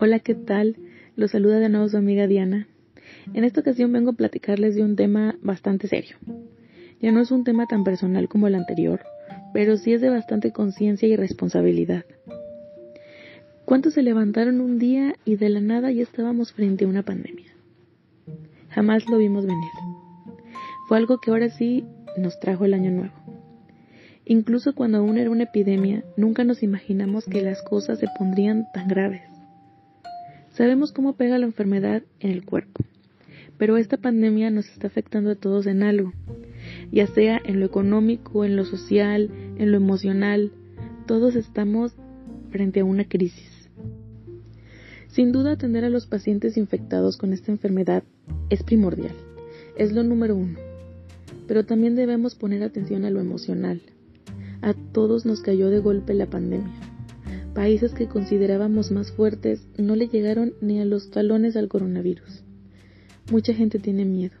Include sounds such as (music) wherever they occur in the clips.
Hola, ¿qué tal? Los saluda de nuevo su amiga Diana. En esta ocasión vengo a platicarles de un tema bastante serio. Ya no es un tema tan personal como el anterior, pero sí es de bastante conciencia y responsabilidad. ¿Cuántos se levantaron un día y de la nada ya estábamos frente a una pandemia? Jamás lo vimos venir. Fue algo que ahora sí nos trajo el año nuevo. Incluso cuando aún era una epidemia, nunca nos imaginamos que las cosas se pondrían tan graves. Sabemos cómo pega la enfermedad en el cuerpo, pero esta pandemia nos está afectando a todos en algo, ya sea en lo económico, en lo social, en lo emocional, todos estamos frente a una crisis. Sin duda atender a los pacientes infectados con esta enfermedad es primordial, es lo número uno, pero también debemos poner atención a lo emocional. A todos nos cayó de golpe la pandemia Países que considerábamos más fuertes no le llegaron ni a los talones al coronavirus. Mucha gente tiene miedo.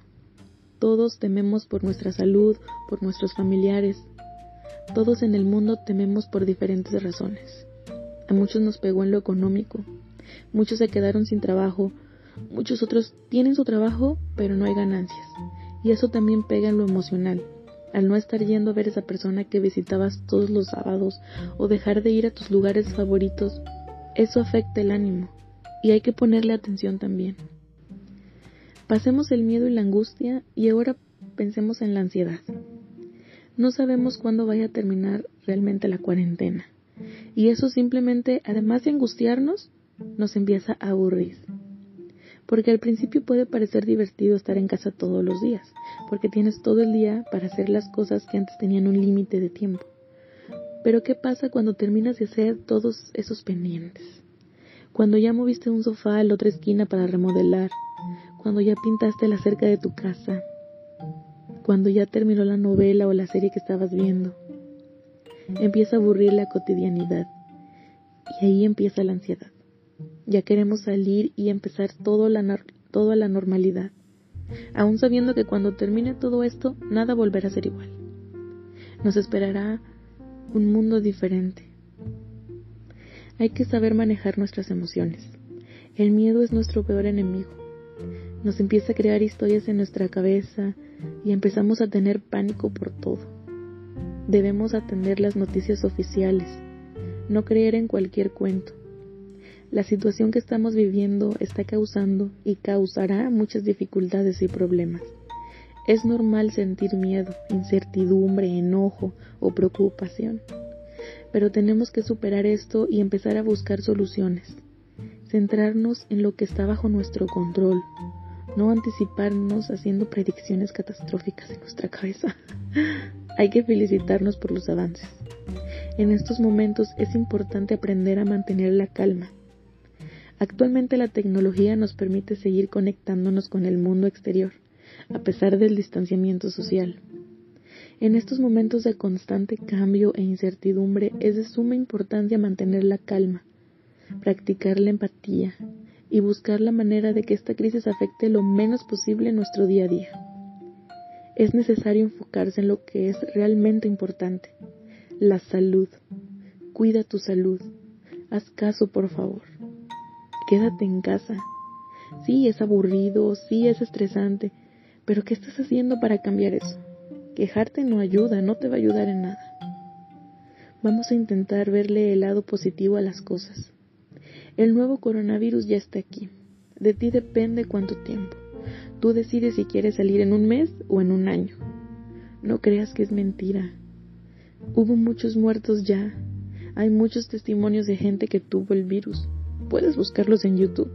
Todos tememos por nuestra salud, por nuestros familiares. Todos en el mundo tememos por diferentes razones. A muchos nos pegó en lo económico. Muchos se quedaron sin trabajo. Muchos otros tienen su trabajo, pero no hay ganancias. Y eso también pega en lo emocional al no estar yendo a ver a esa persona que visitabas todos los sábados o dejar de ir a tus lugares favoritos, eso afecta el ánimo y hay que ponerle atención también. Pasemos el miedo y la angustia y ahora pensemos en la ansiedad. No sabemos cuándo vaya a terminar realmente la cuarentena y eso simplemente, además de angustiarnos, nos empieza a aburrir porque al principio puede parecer divertido estar en casa todos los días, porque tienes todo el día para hacer las cosas que antes tenían un límite de tiempo. Pero ¿qué pasa cuando terminas de hacer todos esos pendientes? Cuando ya moviste un sofá a la otra esquina para remodelar, cuando ya pintaste la cerca de tu casa, cuando ya terminó la novela o la serie que estabas viendo. Empieza a aburrir la cotidianidad y ahí empieza la ansiedad. Ya queremos salir y empezar todo, la, a la normalidad, aún sabiendo que cuando termine todo esto, nada volverá a ser igual. Nos esperará un mundo diferente. Hay que saber manejar nuestras emociones. El miedo es nuestro peor enemigo. Nos empieza a crear historias en nuestra cabeza y empezamos a tener pánico por todo. Debemos atender las noticias oficiales, no creer en cualquier cuento, la situación que estamos viviendo está causando y causará muchas dificultades y problemas. Es normal sentir miedo, incertidumbre, enojo o preocupación, pero tenemos que superar esto y empezar a buscar soluciones. Centrarnos en lo que está bajo nuestro control, no anticiparnos haciendo predicciones catastróficas en nuestra cabeza. (laughs) Hay que felicitarnos por los avances. En estos momentos es importante aprender a mantener la calma Actualmente la tecnología nos permite seguir conectándonos con el mundo exterior, a pesar del distanciamiento social. En estos momentos de constante cambio e incertidumbre es de suma importancia mantener la calma, practicar la empatía y buscar la manera de que esta crisis afecte lo menos posible nuestro día a día. Es necesario enfocarse en lo que es realmente importante, la salud. Cuida tu salud. Haz caso, por favor quédate en casa. Sí, es aburrido, sí, es estresante, pero ¿qué estás haciendo para cambiar eso? Quejarte no ayuda, no te va a ayudar en nada. Vamos a intentar verle el lado positivo a las cosas. El nuevo coronavirus ya está aquí. De ti depende cuánto tiempo. Tú decides si quieres salir en un mes o en un año. No creas que es mentira. Hubo muchos muertos ya. Hay muchos testimonios de gente que tuvo el virus. Puedes buscarlos en YouTube.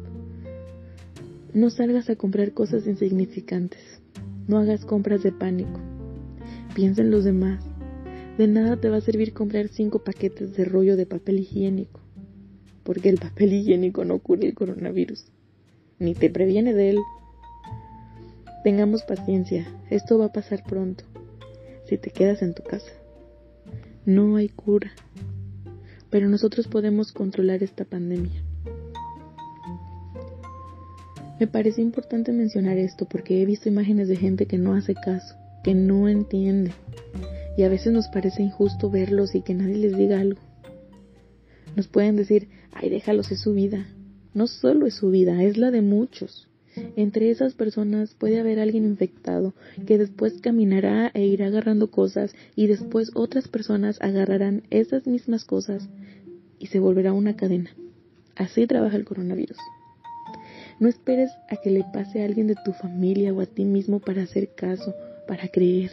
No salgas a comprar cosas insignificantes. No hagas compras de pánico. Piensa en los demás. De nada te va a servir comprar cinco paquetes de rollo de papel higiénico, porque el papel higiénico no cura el coronavirus, ni te previene de él. Tengamos paciencia, esto va a pasar pronto, si te quedas en tu casa. No hay cura, pero nosotros podemos controlar esta pandemia. Me parece importante mencionar esto porque he visto imágenes de gente que no hace caso, que no entiende, y a veces nos parece injusto verlos y que nadie les diga algo. Nos pueden decir, ay, déjalos, es su vida, no solo es su vida, es la de muchos. Entre esas personas puede haber alguien infectado que después caminará e irá agarrando cosas y después otras personas agarrarán esas mismas cosas y se volverá una cadena. Así trabaja el coronavirus. No esperes a que le pase a alguien de tu familia o a ti mismo para hacer caso, para creer,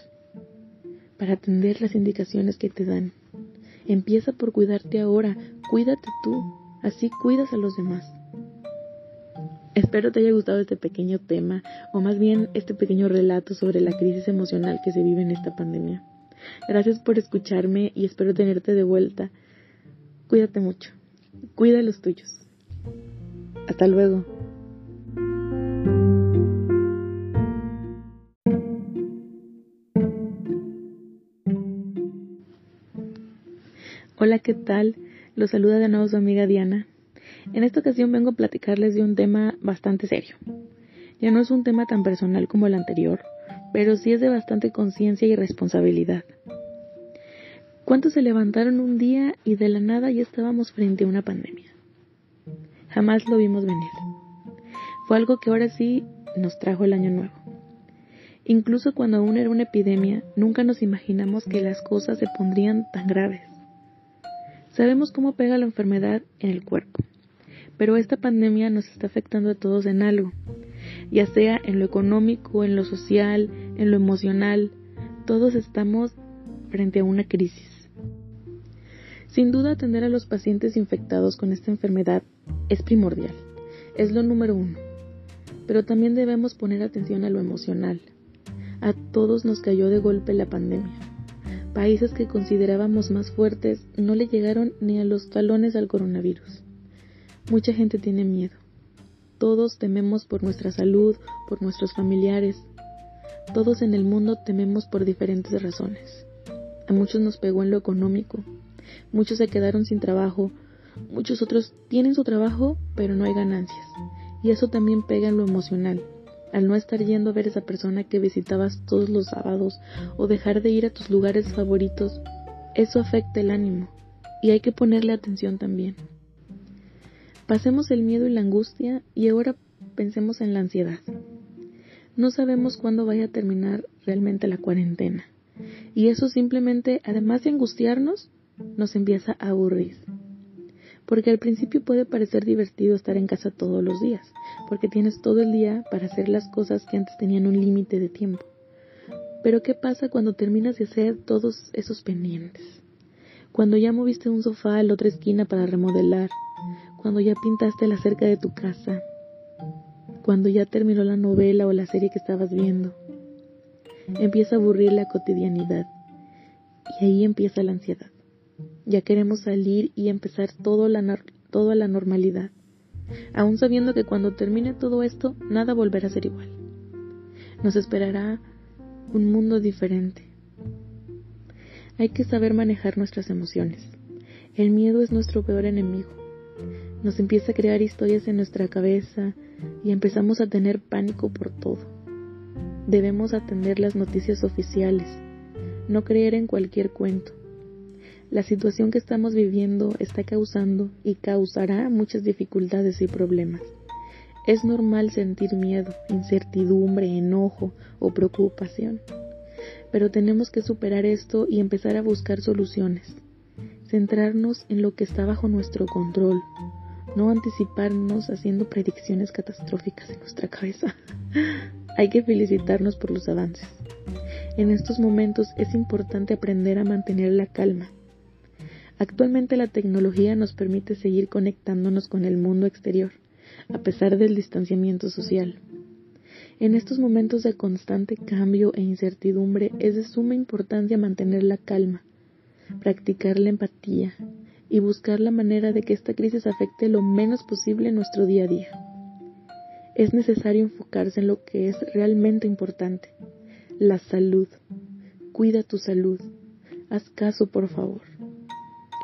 para atender las indicaciones que te dan. Empieza por cuidarte ahora, cuídate tú, así cuidas a los demás. Espero te haya gustado este pequeño tema, o más bien este pequeño relato sobre la crisis emocional que se vive en esta pandemia. Gracias por escucharme y espero tenerte de vuelta. Cuídate mucho. Cuida los tuyos. Hasta luego. Hola, ¿qué tal? Los saluda de nuevo su amiga Diana. En esta ocasión vengo a platicarles de un tema bastante serio. Ya no es un tema tan personal como el anterior, pero sí es de bastante conciencia y responsabilidad. ¿Cuántos se levantaron un día y de la nada ya estábamos frente a una pandemia? Jamás lo vimos venir. Fue algo que ahora sí nos trajo el año nuevo. Incluso cuando aún era una epidemia, nunca nos imaginamos que las cosas se pondrían tan graves. Sabemos cómo pega la enfermedad en el cuerpo, pero esta pandemia nos está afectando a todos en algo, ya sea en lo económico, en lo social, en lo emocional, todos estamos frente a una crisis. Sin duda atender a los pacientes infectados con esta enfermedad es primordial, es lo número uno, pero también debemos poner atención a lo emocional. A todos nos cayó de golpe la pandemia. Países que considerábamos más fuertes no le llegaron ni a los talones al coronavirus. Mucha gente tiene miedo. Todos tememos por nuestra salud, por nuestros familiares. Todos en el mundo tememos por diferentes razones. A muchos nos pegó en lo económico. Muchos se quedaron sin trabajo. Muchos otros tienen su trabajo, pero no hay ganancias. Y eso también pega en lo emocional. Al no estar yendo a ver a esa persona que visitabas todos los sábados o dejar de ir a tus lugares favoritos, eso afecta el ánimo y hay que ponerle atención también. Pasemos el miedo y la angustia y ahora pensemos en la ansiedad. No sabemos cuándo vaya a terminar realmente la cuarentena. Y eso simplemente, además de angustiarnos, nos empieza a aburrir. Porque al principio puede parecer divertido estar en casa todos los días, porque tienes todo el día para hacer las cosas que antes tenían un límite de tiempo. Pero ¿qué pasa cuando terminas de hacer todos esos pendientes? Cuando ya moviste un sofá a la otra esquina para remodelar, cuando ya pintaste la cerca de tu casa, cuando ya terminó la novela o la serie que estabas viendo, empieza a aburrir la cotidianidad y ahí empieza la ansiedad. Ya queremos salir y empezar todo, la, todo a la normalidad, aún sabiendo que cuando termine todo esto nada volverá a ser igual. Nos esperará un mundo diferente. Hay que saber manejar nuestras emociones. El miedo es nuestro peor enemigo. Nos empieza a crear historias en nuestra cabeza y empezamos a tener pánico por todo Debemos atender las noticias oficiales, no creer en cualquier cuento. La situación que estamos viviendo está causando y causará muchas dificultades y problemas. Es normal sentir miedo, incertidumbre, enojo o preocupación. Pero tenemos que superar esto y empezar a buscar soluciones. Centrarnos en lo que está bajo nuestro control. No anticiparnos haciendo predicciones catastróficas en nuestra cabeza. (laughs) Hay que felicitarnos por los avances. En estos momentos es importante aprender a mantener la calma. Actualmente la tecnología nos permite seguir conectándonos con el mundo exterior, a pesar del distanciamiento social. En estos momentos de constante cambio e incertidumbre es de suma importancia mantener la calma, practicar la empatía y buscar la manera de que esta crisis afecte lo menos posible nuestro día a día es necesario enfocarse en lo que es realmente importante, la salud. Cuida tu salud. Haz caso, por favor.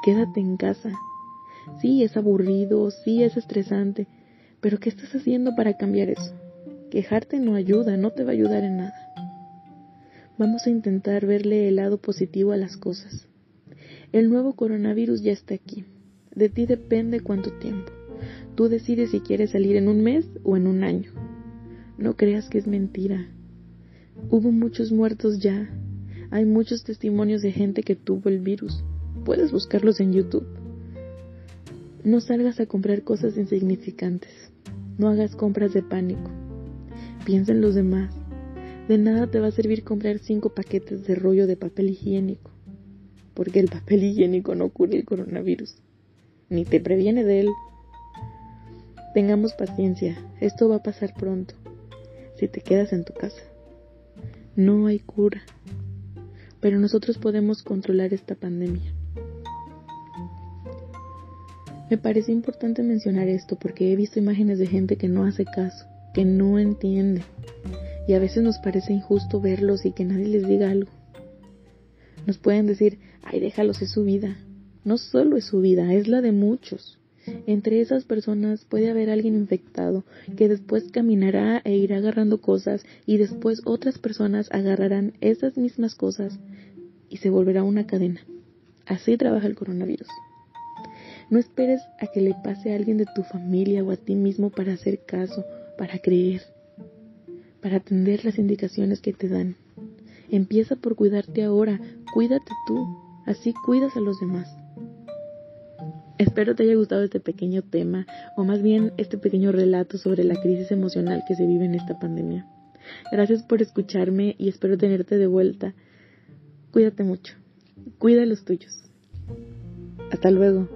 Quédate en casa. Sí, es aburrido, sí, es estresante, pero ¿qué estás haciendo para cambiar eso? Quejarte no ayuda, no te va a ayudar en nada. Vamos a intentar verle el lado positivo a las cosas. El nuevo coronavirus ya está aquí. De ti depende cuánto tiempo. Tú decides si quieres salir en un mes o en un año. No creas que es mentira. Hubo muchos muertos ya. Hay muchos testimonios de gente que tuvo el virus. Puedes buscarlos en YouTube. No salgas a comprar cosas insignificantes. No hagas compras de pánico. Piensa en los demás. De nada te va a servir comprar cinco paquetes de rollo de papel higiénico, porque el papel higiénico no cura el coronavirus, ni te previene de él. Tengamos paciencia, esto va a pasar pronto, si te quedas en tu casa. No hay cura, pero nosotros podemos controlar esta pandemia. Me parece importante mencionar esto porque he visto imágenes de gente que no hace caso, que no entiende, y a veces nos parece injusto verlos y que nadie les diga algo. Nos pueden decir, ay, déjalos, es su vida. No solo es su vida, es la de muchos. Entre esas personas puede haber alguien infectado que después caminará e irá agarrando cosas y después otras personas agarrarán esas mismas cosas y se volverá una cadena. Así trabaja el coronavirus. No esperes a que le pase a alguien de tu familia o a ti mismo para hacer caso, para creer para atender las indicaciones que te dan. Empieza por cuidarte ahora, cuídate tú, así cuidas a los demás. Espero te haya gustado este pequeño tema, o más bien este pequeño relato sobre la crisis emocional que se vive en esta pandemia. Gracias por escucharme y espero tenerte de vuelta. Cuídate mucho. Cuida los tuyos. Hasta luego.